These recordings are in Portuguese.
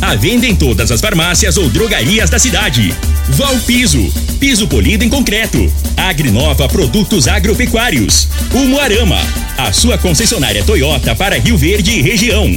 A venda em todas as farmácias ou drogarias da cidade. Valpiso, piso polido em concreto. Agrinova Produtos Agropecuários. Umuarama, a sua concessionária Toyota para Rio Verde e região.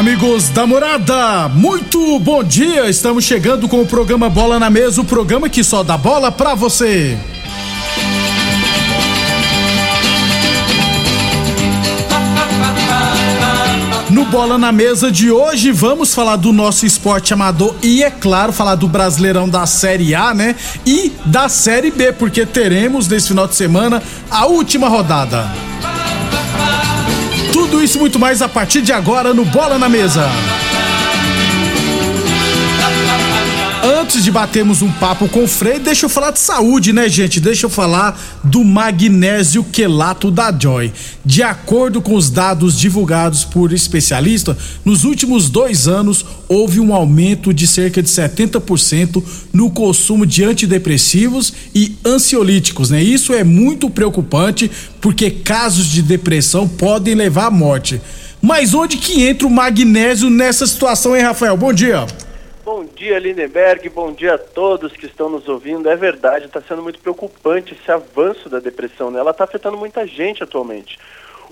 Amigos da morada, muito bom dia! Estamos chegando com o programa Bola na Mesa o programa que só dá bola pra você. No Bola na Mesa de hoje, vamos falar do nosso esporte amador e, é claro, falar do Brasileirão da Série A, né? E da Série B, porque teremos nesse final de semana a última rodada. Tudo isso e muito mais a partir de agora no Bola na Mesa. Antes de batermos um papo com o Frei, deixa eu falar de saúde, né, gente? Deixa eu falar do magnésio quelato da Joy. De acordo com os dados divulgados por especialistas, nos últimos dois anos houve um aumento de cerca de 70% no consumo de antidepressivos e ansiolíticos, né? Isso é muito preocupante porque casos de depressão podem levar à morte. Mas onde que entra o magnésio nessa situação, hein, Rafael? Bom dia. Bom dia, Lindenberg. Bom dia a todos que estão nos ouvindo. É verdade, está sendo muito preocupante esse avanço da depressão. Né? Ela está afetando muita gente atualmente.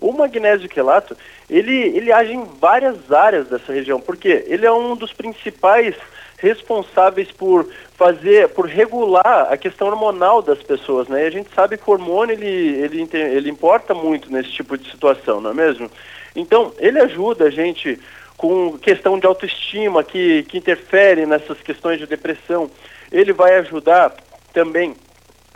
O magnésio quelato, ele, ele age em várias áreas dessa região, porque ele é um dos principais responsáveis por fazer, por regular a questão hormonal das pessoas, né? E a gente sabe que o hormônio, ele, ele, ele importa muito nesse tipo de situação, não é mesmo? Então, ele ajuda a gente com questão de autoestima que, que interfere nessas questões de depressão. Ele vai ajudar também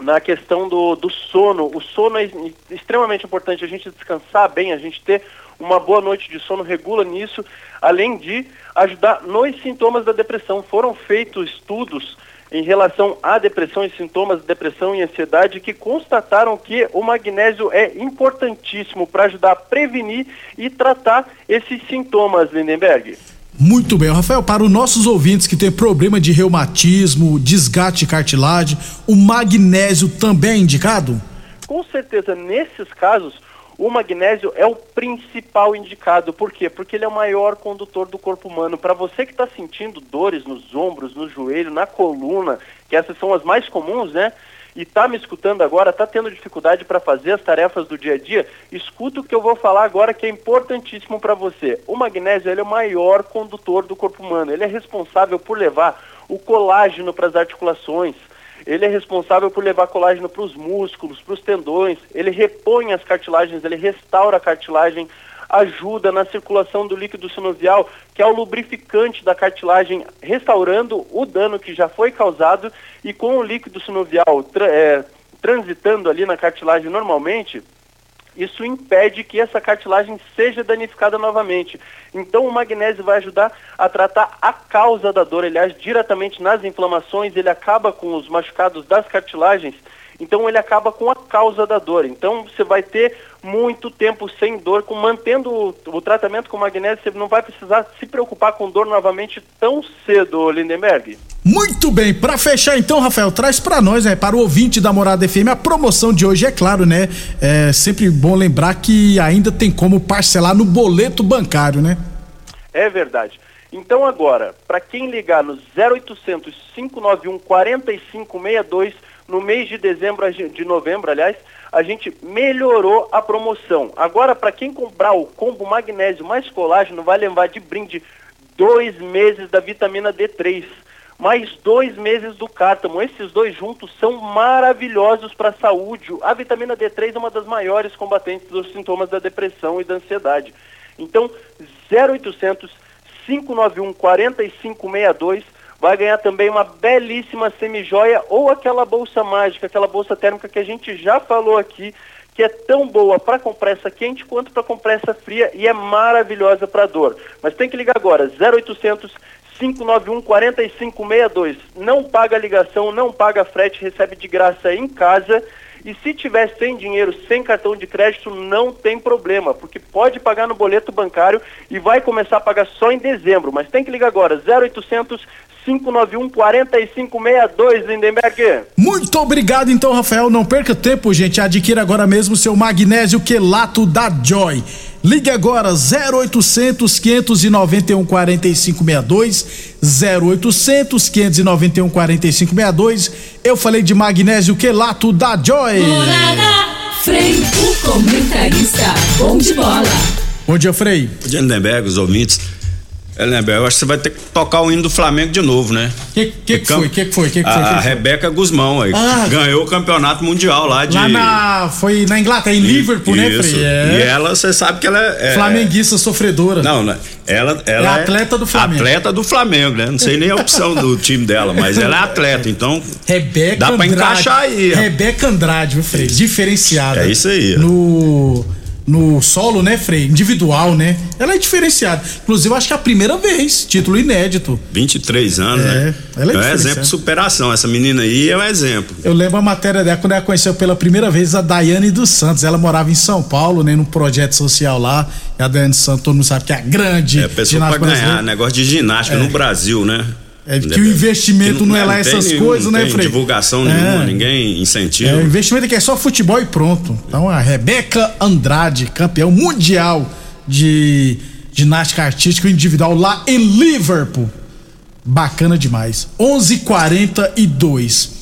na questão do, do sono. O sono é extremamente importante, a gente descansar bem, a gente ter uma boa noite de sono regula nisso, além de ajudar nos sintomas da depressão. Foram feitos estudos em relação à depressão e sintomas de depressão e ansiedade que constataram que o magnésio é importantíssimo para ajudar a prevenir e tratar esses sintomas, Lindenberg. Muito bem, Rafael, para os nossos ouvintes que têm problema de reumatismo, desgaste de cartilagem, o magnésio também é indicado? Com certeza, nesses casos, o magnésio é o principal indicado. Por quê? Porque ele é o maior condutor do corpo humano. Para você que está sentindo dores nos ombros, no joelho, na coluna, que essas são as mais comuns, né? E está me escutando agora, está tendo dificuldade para fazer as tarefas do dia a dia, escuta o que eu vou falar agora que é importantíssimo para você. O magnésio é o maior condutor do corpo humano. Ele é responsável por levar o colágeno para as articulações, ele é responsável por levar colágeno para os músculos, para os tendões, ele repõe as cartilagens, ele restaura a cartilagem, ajuda na circulação do líquido sinovial, que é o lubrificante da cartilagem, restaurando o dano que já foi causado. E com o líquido sinovial tra é, transitando ali na cartilagem normalmente, isso impede que essa cartilagem seja danificada novamente. Então o magnésio vai ajudar a tratar a causa da dor, ele age diretamente nas inflamações, ele acaba com os machucados das cartilagens, então ele acaba com a causa da dor. Então você vai ter muito tempo sem dor, com mantendo o, o tratamento com magnésio, você não vai precisar se preocupar com dor novamente tão cedo, Lindenberg. Muito bem, para fechar então, Rafael, traz para nós, né, para o ouvinte da Morada FM, a promoção de hoje, é claro, né? É sempre bom lembrar que ainda tem como parcelar no boleto bancário, né? É verdade. Então agora, para quem ligar no 0800 591 4562 no mês de dezembro, de novembro, aliás, a gente melhorou a promoção. Agora, para quem comprar o combo magnésio mais colágeno, vai levar de brinde dois meses da vitamina D3 mais dois meses do cártamo. Esses dois juntos são maravilhosos para a saúde. A vitamina D3 é uma das maiores combatentes dos sintomas da depressão e da ansiedade. Então, 0800 591 4562 vai ganhar também uma belíssima semijoia ou aquela bolsa mágica, aquela bolsa térmica que a gente já falou aqui, que é tão boa para compressa quente quanto para compressa fria e é maravilhosa para dor. Mas tem que ligar agora, 0800 591 4562. Não paga ligação, não paga frete, recebe de graça em casa. E se tiver sem dinheiro, sem cartão de crédito, não tem problema, porque pode pagar no boleto bancário e vai começar a pagar só em dezembro. Mas tem que ligar agora, 0800 591 4562, Lindenberg. Muito obrigado, então, Rafael. Não perca tempo, gente. Adquira agora mesmo seu magnésio quelato da Joy. Ligue agora 0800 591 4562 0800 591 4562. Eu falei de magnésio quelato da Joy. Morada, Frei, o comentarista, bom de bola. Bom dia, Frei. Bom dia, Lindenberg, os ouvintes. É, Lindenberg, eu acho que você vai ter que tocar o hino do Flamengo de novo, né? O que, que, que, foi? que, que foi? Que, que a, foi? a Rebeca Guzmão aí, Ah. ganhou o campeonato mundial lá de. Lá na. Foi na Inglaterra, em Liverpool, né, Isso. Frei? É. E ela, você sabe que ela é. Flamenguista sofredora. Não, né? Ela, ela É atleta do Flamengo. Atleta do Flamengo, né? Não sei nem a opção do time dela, mas ela é atleta, então. Rebeca Dá pra Andrade. encaixar aí. Rebeca Andrade, viu, Frei? Diferenciada. É isso aí, ó. No, no solo, né, Frei? Individual, né? Ela é diferenciada. Inclusive, acho que é a primeira vez, título inédito. 23 anos, É, né? ela é é um exemplo de superação. Essa menina aí é um exemplo. Eu lembro a matéria dela quando ela conheceu pela primeira vez a Daiane dos Santos. Ela morava em São Paulo, né, num projeto social lá. E a Daiane dos Santos, todo mundo sabe que é a grande É, a pessoa pra ganhar brasileira. negócio de ginástica no Brasil, né? É que o investimento Que não é lá essas nenhum- coisas, não né, tem Frei? divulgação É. nenhuma, ninguém incentiva. É, o investimento aqui é só futebol e pronto. Então a Rebeca Andrade, campeão mundial de ginástica artística individual lá em Liverpool. Bacana demais. 11:42.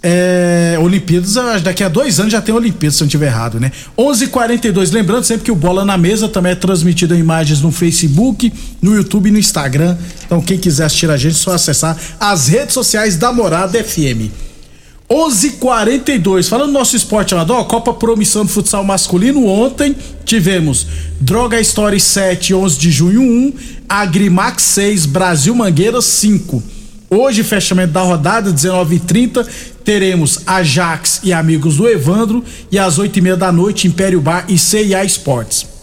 É, Olimpíadas, daqui a dois anos já tem Olimpíadas, se eu não estiver errado, né? 11:42. Lembrando sempre que o Bola na Mesa também é transmitido em imagens no Facebook, no YouTube e no Instagram. Então, quem quiser assistir a gente, é só acessar as redes sociais da Morada FM. 11:42. Falando do nosso esporte amador, Copa Promissão do Futsal Masculino. Ontem tivemos Droga Story 7, 11 de junho 1, Agrimax 6, Brasil Mangueiras 5. Hoje, fechamento da rodada, 19h30, teremos Ajax e Amigos do Evandro. E às 8h30 da noite, Império Bar e CIA Esportes.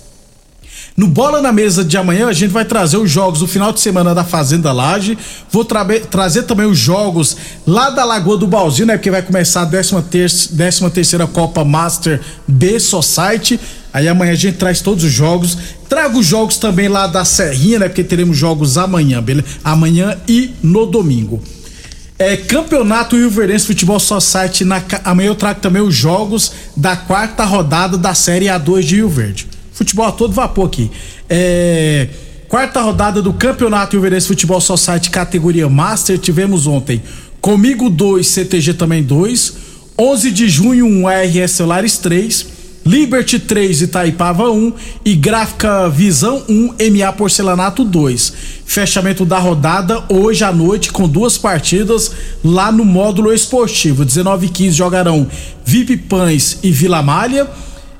No Bola na Mesa de amanhã, a gente vai trazer os jogos do final de semana da Fazenda Laje. Vou trabe- trazer também os jogos lá da Lagoa do Balzinho, né? Porque vai começar a 13 terceira Copa Master B Society. Aí amanhã a gente traz todos os jogos. Trago os jogos também lá da Serrinha, né? Porque teremos jogos amanhã, beleza? Amanhã e no domingo. É, Campeonato Rio Verdense Futebol Society. Na, amanhã eu trago também os jogos da quarta rodada da Série A2 de Rio Verde. Futebol a todo vapor aqui. É, quarta rodada do Campeonato Rio Verdense Futebol Society categoria Master. Tivemos ontem Comigo 2, CTG também 2. 11 de junho, 1 ARS Celulares 3. Liberty 3, Itaipava 1 e Gráfica Visão 1, MA Porcelanato 2. Fechamento da rodada hoje à noite com duas partidas lá no módulo esportivo. 19 e 15 jogarão VIP Pães e Vila Malha.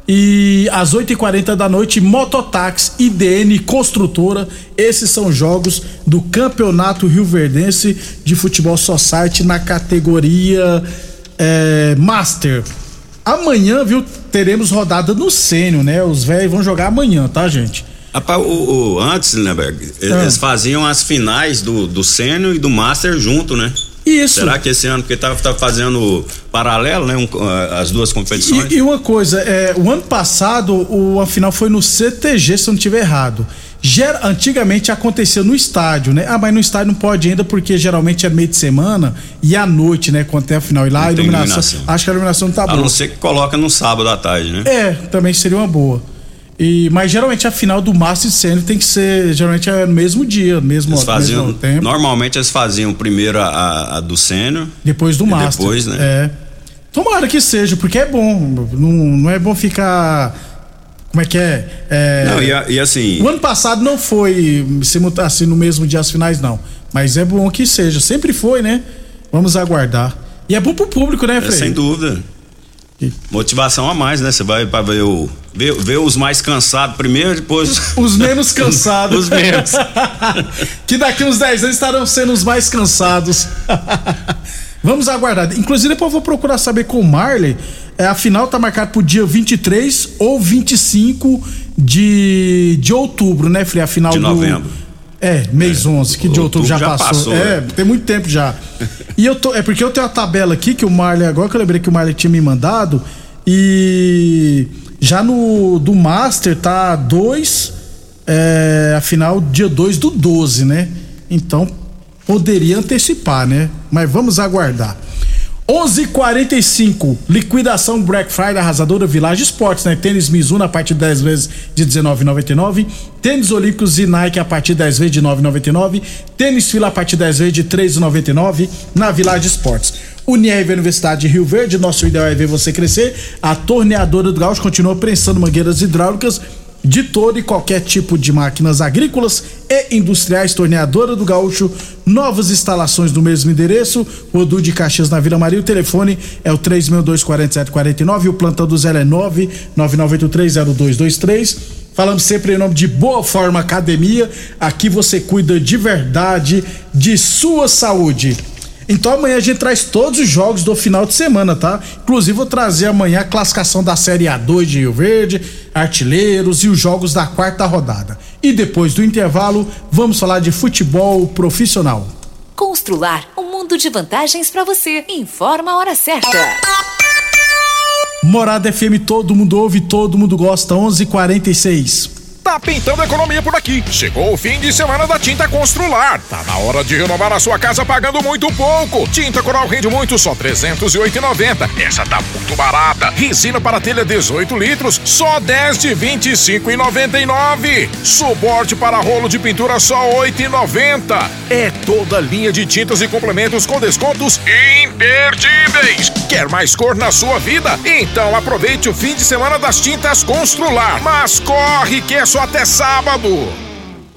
E às 8h40 da noite, Mototax, IDN Construtora. Esses são jogos do Campeonato Rio Verdense de Futebol Society na categoria é, Master. Amanhã, viu, teremos rodada no Sênio, né? Os velhos vão jogar amanhã, tá, gente? Rapaz, o, o- antes, Lindenberg, Ah. eles faziam as finais do, do Sênior e do Master junto, né? Isso. Será que esse ano, porque tá, tá fazendo paralelo, né? um, ah, as duas competições. E, e uma coisa, é, o ano passado o, a final foi no CTG, se eu não estiver errado. Ger- antigamente acontecia no estádio, né? Ah, mas no estádio não pode ainda porque geralmente é meio de semana e à noite, né? Quando tem a final. E lá Não a iluminação, iluminação. Acho que a iluminação não tá a boa. não ser que coloca no sábado à tarde, né? É, também seria uma boa. E, mas geralmente a final do Master e Sênior tem que ser, geralmente é no mesmo dia, mesmo, Eles faziam, mesmo tempo. normalmente eles faziam primeiro a, a- a do Sênior. Depois do Master. depois, né? É. Tomara que seja, porque é bom. Não, não é bom ficar. Como é que é? É, Não, e, e assim. O ano passado não foi assim, no mesmo dia as finais, não. Mas é bom que seja. Sempre foi, né? Vamos aguardar. E é bom pro público, né, É, Frei? sem dúvida. Motivação a mais, né? Você vai pra ver o. Ver, ver os mais cansados primeiro, depois. Os menos cansados. Os menos. que daqui uns 10 anos estarão sendo os mais cansados. Vamos aguardar. Inclusive, depois eu vou procurar saber com o Marley. É, a final tá marcada pro dia 23 ou 25 de, de outubro, né, Frei? A final De do. novembro. É, mês 11, que de outubro outubro já, já passou. passou, É, né? tem muito tempo já. E eu tô. É porque eu tenho a tabela aqui que o Marley, agora que eu lembrei que o Marley tinha me mandado. E já no do Master tá 2, é, a final dia 2 do 12, né? Então poderia antecipar, né? Mas vamos aguardar. 11:45 liquidação Black Friday arrasadora Village Esportes, né? Tênis Mizuno a partir de 10 vezes de 19,99, tênis Olímpicos e Nike a partir de 10 vezes de 9,99, tênis Fila a partir de 10 vezes de 3,99 na Village Esportes. Unirv Universidade de Rio Verde, nosso ideal é ver você crescer. A torneadora do Gaúcho continua prensando mangueiras hidráulicas de todo e qualquer tipo de máquinas agrícolas e industriais, torneadora do Gaúcho, novas instalações no mesmo endereço, Rodu de Caxias na Vila Maria, o telefone é o 3624749 e o plantão do Zé é 999830223. Falamos sempre em nome de Boa Forma Academia, aqui você cuida de verdade de sua saúde. Então amanhã a gente traz todos os jogos do final de semana, tá? Inclusive vou trazer amanhã a classificação da Série A2 de Rio Verde, artilheiros e os jogos da quarta rodada. E depois do intervalo, vamos falar de futebol profissional. Constrular um mundo de vantagens para você. Informa a hora certa. Morada FM, todo mundo ouve, todo mundo gosta, 11:46. Tá pintando economia por aqui. Chegou o fim de semana da Tinta Constrular. Tá na hora de renovar a sua casa pagando muito pouco. Tinta Coral rende muito, só R$ 308,90. Essa tá muito barata. Resina para telha 18 litros, só 10 de R$ 25,99. Suporte para rolo de pintura, só R$ 8,90. É toda linha de tintas e complementos com descontos imperdíveis. Quer mais cor na sua vida? Então aproveite o fim de semana das Tintas Constrular. Mas corre que é só até sábado.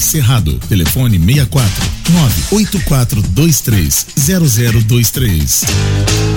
Cerrado. Telefone 64 98423 0023.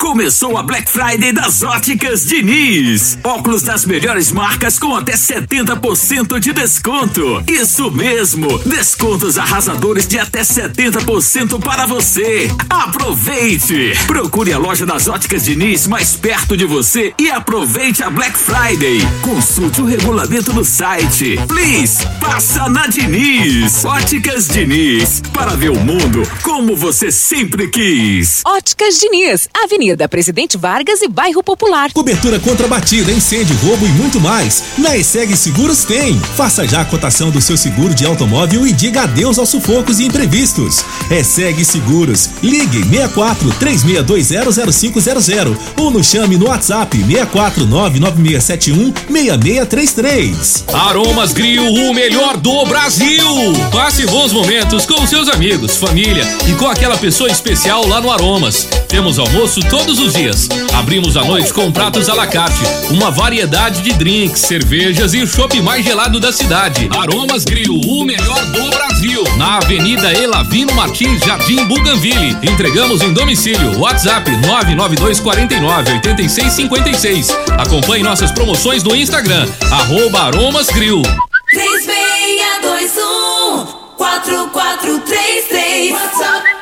Começou a Black Friday das Óticas Diniz. Óculos das melhores marcas com até 70% de desconto. Isso mesmo, descontos arrasadores de até 70% para você. Aproveite! Procure a loja das Óticas Diniz mais perto de você e aproveite a Black Friday. Consulte o regulamento no site. Please, passa na Diniz. Óticas Diniz, para ver o mundo como você sempre quis. Óticas Diniz, Avenida Avenida Presidente Vargas e Bairro Popular. Cobertura contra batida, incêndio, roubo e muito mais. Na ESEG Seguros tem. Faça já a cotação do seu seguro de automóvel e diga adeus aos sufocos e imprevistos. ESEG Seguros. Ligue 64 36200500 ou nos chame no WhatsApp 64 99671 6633. Aromas Grill, o melhor do Brasil. Passe bons momentos com seus amigos, família e com aquela pessoa especial lá no Aromas. Temos almoço todo todos os dias. Abrimos à noite com pratos à la carte, uma variedade de drinks, cervejas e o shopping mais gelado da cidade. Aromas Grill, o melhor do Brasil. Na Avenida Elavino Martins, Jardim Buganville. Entregamos em domicílio. WhatsApp 99249 8656. Acompanhe nossas promoções no Instagram, arroba Aromas Grill. 3621 4433 WhatsApp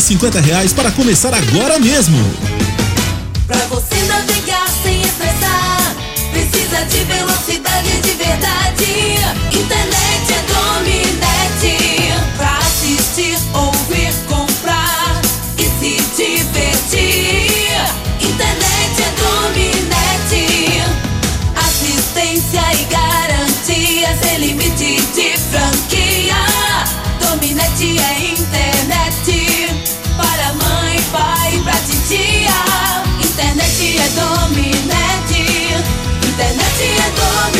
50 reais para começar agora mesmo. Pra você Internet é.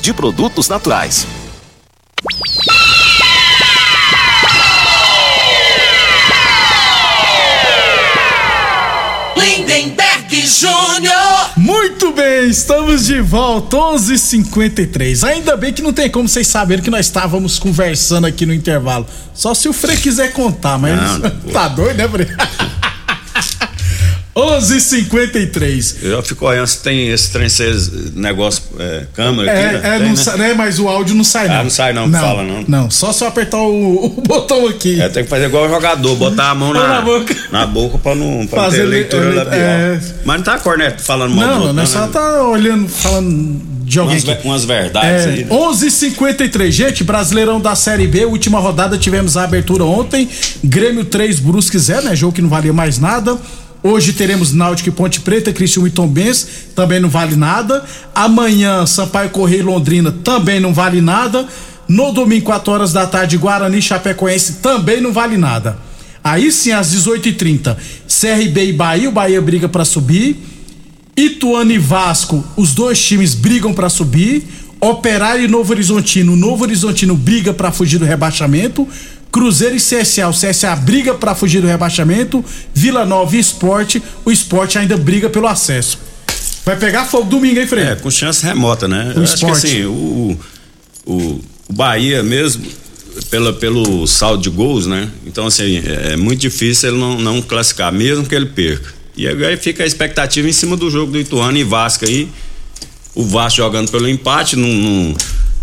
de produtos naturais. Lindenberg Júnior. Muito bem, estamos de volta, 11:53. Ainda bem que não tem como vocês saberem que nós estávamos conversando aqui no intervalo. Só se o Frei quiser contar, mas Não, tá doido, né, Frei? 11:53. Eu fico olhando se tem esse trem, esse negócio, é, câmera aqui. É, né? é, Tem, não né? sa- né, mas o áudio não sai não. Ah, não sai não, não fala não. Não, só se eu apertar o, o botão aqui. É, tem que fazer igual o jogador, botar a mão Mão na, na boca. na boca pra não, pra não Fazer ter le- leitura é, labial. é. Mas não tá a corneta falando mal Não, outro, nós né? só tá olhando, falando de alguém umas, aqui. umas verdades É, aí. né? 11:53 Gente, Brasileirão da Série B, última rodada, tivemos a abertura ontem. Grêmio 3, Brusque 0, né? Jogo que não valia mais nada. Hoje teremos Náutico e Ponte Preta, Cristiúma e Tombense, também não vale nada. Amanhã, Sampaio Correia e Londrina, também não vale nada. No domingo, 4 horas da tarde, Guarani e Chapecoense, também não vale nada. Aí sim, às 18h30, CRB e Bahia, o Bahia briga pra subir. Ituano e Vasco, os dois times brigam pra subir. Operário e Novo Horizontino, o Novo Horizontino briga pra fugir do rebaixamento. Cruzeiro e CSA. O CSA briga para fugir do rebaixamento. Vila Nova e Esporte. O Esporte ainda briga pelo acesso. Vai pegar fogo domingo, hein, Freire? É, com chance remota, né? O Eu acho que esporte. assim, o, o, o Bahia mesmo, pela, pelo saldo de gols, né? Então, assim, é, é muito difícil ele não, não classificar, mesmo que ele perca. E aí fica a expectativa em cima do jogo do Ituano e Vasco aí. O Vasco jogando pelo empate, num, num-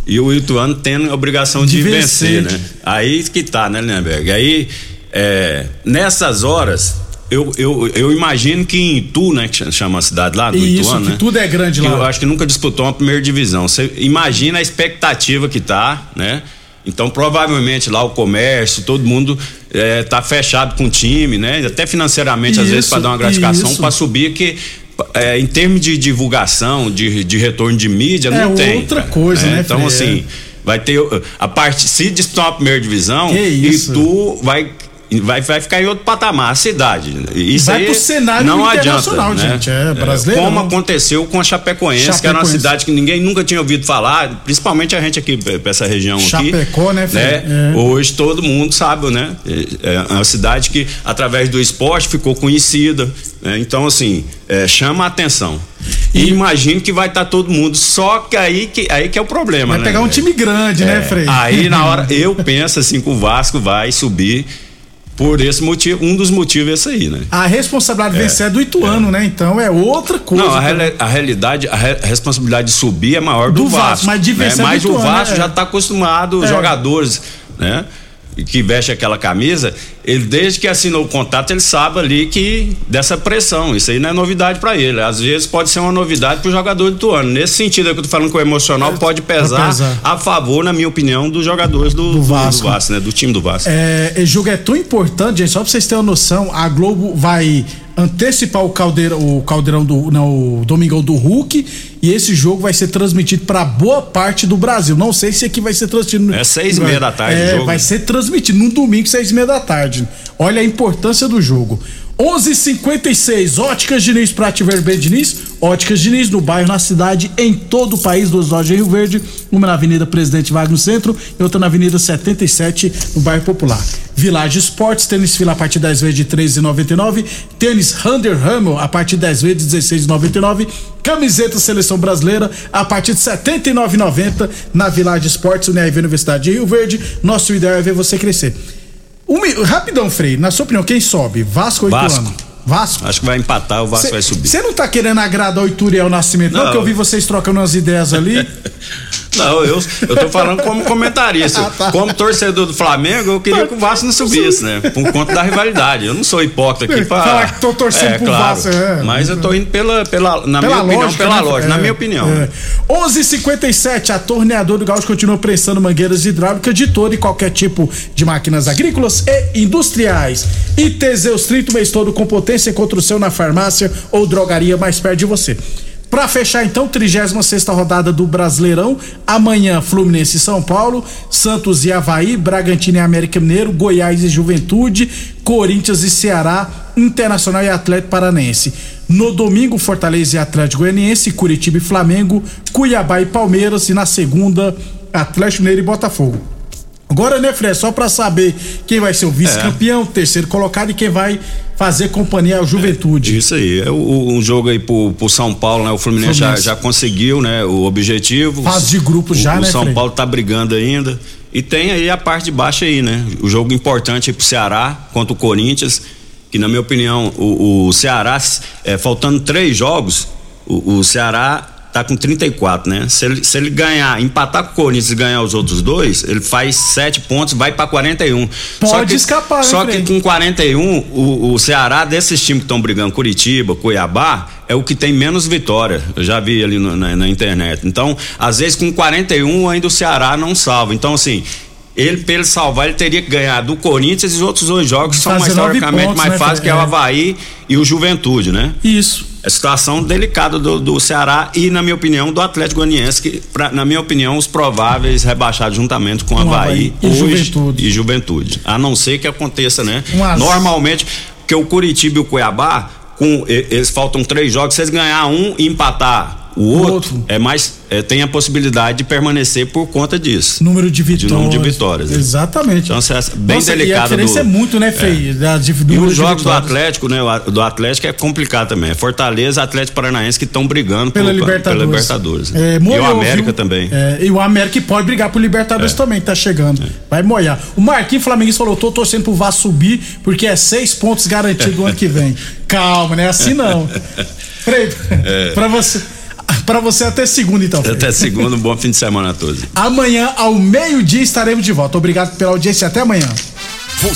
e o Ituano tendo a obrigação de, De vencer, vencer. né? Aí que tá, né, Lemberg? Aí, é, nessas horas, eu, eu, eu imagino que em Itu, né, que chama a cidade lá do Isso, Ituano, que né? tudo é grande lá. Eu acho que nunca disputou uma primeira divisão. Você imagina a expectativa que tá, né? Então, provavelmente lá o comércio, todo mundo é, tá fechado com o time, né? Até financeiramente, às Isso, vezes, para dar uma gratificação, isso. para subir, que é, em termos de divulgação, de, de retorno de mídia, É não tem. outra cara, coisa, né, Então, assim, vai ter. A parte, se disputar uma primeira divisão, e tu vai. Vai, vai ficar em outro patamar, a cidade. Isso Vai aí pro cenário não adianta, internacional, né? gente, é brasileiro, Como aconteceu com a Chapecoense, que era uma Chapecoense. cidade que ninguém nunca tinha ouvido falar, principalmente a gente aqui pra essa região Chapecó, aqui. né, Fred? É. Hoje todo mundo sabe, né? É é uma cidade que através do esporte ficou conhecida, né? Então assim, é, chama a atenção. E imagino que vai estar todo mundo, só que aí que aí que é o problema, Vai né? pegar um time grande, né, É, Frei? Aí na hora eu penso assim que o Vasco vai subir por esse motivo, um dos motivos é esse aí, né? A responsabilidade de É, vencer é do Ituano, né? Então é outra coisa. Não, a, a realidade, a, re- a responsabilidade de subir é maior do, Do Vasco, Vasco. mas de vencer né? é do Mas o Ituano, Vasco né? já está acostumado, os É. jogadores, né? Que veste aquela camisa, ele desde que assinou o contrato, ele sabe ali que dessa pressão. Isso aí não é novidade para ele. Às vezes pode ser uma novidade para o jogador do Ituano. Nesse sentido é que eu tô falando que o emocional pode pesar, pesar. a favor, na minha opinião, dos jogadores do, do Vasco. né? Do time do Vasco. É, jogo é tão importante, gente, só pra vocês terem uma noção, a Globo vai antecipar o caldeirão, o caldeirão do, não, o Domingão do Hulk, e esse jogo vai ser transmitido pra boa parte do Brasil. Não sei se aqui vai ser transmitido. no- É seis e meia da tarde É, vai ser transmitido num domingo, seis e meia da tarde. Olha a importância do jogo. 11:56 Óticas Diniz, Prate Vermelho Diniz. Óticas Diniz no bairro, na cidade, em todo o país, duas lojas em Rio Verde, uma na Avenida Presidente no centro e outra na Avenida 77 no bairro Popular. Village Esportes, tênis fila a partir 10 vezes de 13,99, tênis Hunter Hamel a partir 10 vezes de 16,99, camiseta Seleção Brasileira a partir de 79,90 na Village Esportes, UNIRV Universidade de Rio Verde. Nosso ideal é ver você crescer. Um rapidão, Frei, na sua opinião, quem sobe? Vasco ou Vasco. Vasco? Acho que vai empatar, o Vasco vai subir. Você não tá querendo agradar o Ituriel Nascimento, não? Não. Porque eu vi vocês trocando umas ideias ali. Não, eu, eu tô falando como comentarista. Ah, tá. Como torcedor do Flamengo, eu queria que o Vasco não subisse, né? Por conta da rivalidade. Eu não sou hipócrita aqui pra. Falar que tô torcendo pro Vasco, é. Mas eu tô indo pela, pela na Pela minha opinião, lógica, pela né? lógica, É, na minha opinião. é. 11:57 a torneadora do Gaúcho continua prestando mangueiras hidráulicas de todo e qualquer tipo de máquinas agrícolas e industriais. E Teseus 30 o mês todo com potência encontra o seu na farmácia ou drogaria mais perto de você. Pra fechar então, 36 rodada do Brasileirão. Amanhã, Fluminense e São Paulo, Santos e Havaí, Bragantino e América Mineiro, Goiás e Juventude, Corinthians e Ceará, Internacional e Atlético Paranaense. No domingo, Fortaleza e Atlético Goianiense, Curitiba e Flamengo, Cuiabá e Palmeiras. E na segunda, Atlético Mineiro e Botafogo. Agora, né, Fred, só pra saber quem vai ser o vice-campeão, terceiro colocado e quem vai fazer companhia ao Juventude. Isso aí. É o- um jogo aí pro, pro São Paulo, né? O Fluminense, Já, Fluminense. já conseguiu, né? O objetivo. Fase de grupo O- já, o, né, São Frei? Paulo tá brigando ainda. E tem aí a parte de baixo aí, né? O jogo importante aí pro Ceará contra o Corinthians. Que, na minha opinião, o, o Ceará, é, faltando três jogos, o, o Ceará tá com 34, né? Se ele, se ele ganhar, empatar com o Corinthians e ganhar os outros dois, ele faz sete pontos, vai pra 41. só Pode que, escapar, né, Só que com 41, o, o Ceará, desses times que estão brigando, Curitiba, Cuiabá, é o que tem menos vitória. Eu já vi ali no- na, na internet. Então, às vezes com 41 ainda o Ceará não salva. Então, assim. Ele, pra ele salvar, ele teria que ganhar do Corinthians e os outros dois jogos que são mais, historicamente pontos, mais né, fáceis, que é o é. Havaí e o Juventude, né? Isso. É situação delicada do, do Ceará e, na minha opinião, do Atlético Goianiense, que, pra- na minha opinião, os prováveis rebaixados juntamente com o Havaí, Havaí e hoje Juventude. e Juventude. A não ser que aconteça, né? A- Normalmente, porque o Curitiba e o Cuiabá, com, eles faltam três jogos, se eles ganhar um e empatar o outro, é mais é, tem a possibilidade de permanecer por conta disso. Número de vitórias. De número de vitórias. né? Exatamente. Então, é bem Nossa, delicada E a diferença do, é muito, né, Fei? É. Da- de- E número os jogos do. Atlético, né? Do Atlético é complicado também. É Fortaleza, Atlético Paranaense que estão brigando Pela por- Libertadores. pela Libertadores. É, e o América viu? também. É, e o América pode brigar por Libertadores É. também, tá chegando. Vai moiar. O Marquinhos Flamenguista falou: tô torcendo pro Vasco subir, porque é seis pontos garantidos do ano que vem. Calma, não é assim não. Frei, É. pra você. Pra você até segunda, então. Frei. Até segundo, um bom fim de semana a todos. Amanhã, ao meio-dia, estaremos de volta. Obrigado pela audiência. Até amanhã. Você